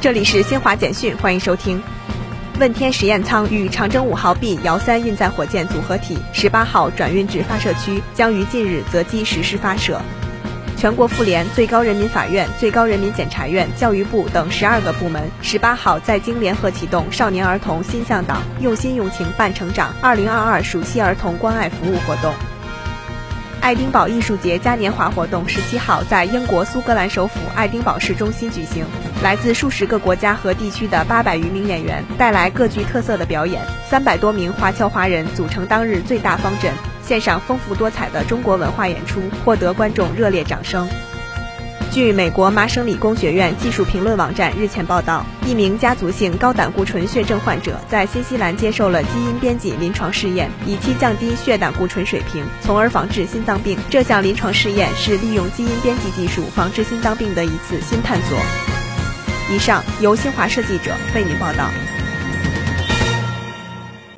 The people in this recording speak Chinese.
这里是新华简讯，欢迎收听。问天实验舱与长征五号 B 遥三运载火箭组合体十八号转运至发射区，将于近日择机实施发射。全国妇联、最高人民法院、最高人民检察院、教育部等十二个部门十八号在京联合启动少年儿童心向党，用心用情伴成长二零二二暑期儿童关爱服务活动。爱丁堡艺术节嘉年华活动十七号在英国苏格兰首府爱丁堡市中心举行，来自数十个国家和地区的八百余名演员带来各具特色的表演，三百多名华侨华人组成当日最大方阵，献上丰富多彩的中国文化演出，获得观众热烈掌声。据美国麻省理工学院技术评论网站日前报道，一名家族性高胆固醇血症患者在新西兰接受了基因编辑临床试验，以期降低血胆固醇水平，从而防治心脏病。这项临床试验是利用基因编辑技术防治心脏病的一次新探索。以上由新华社记者为您报道。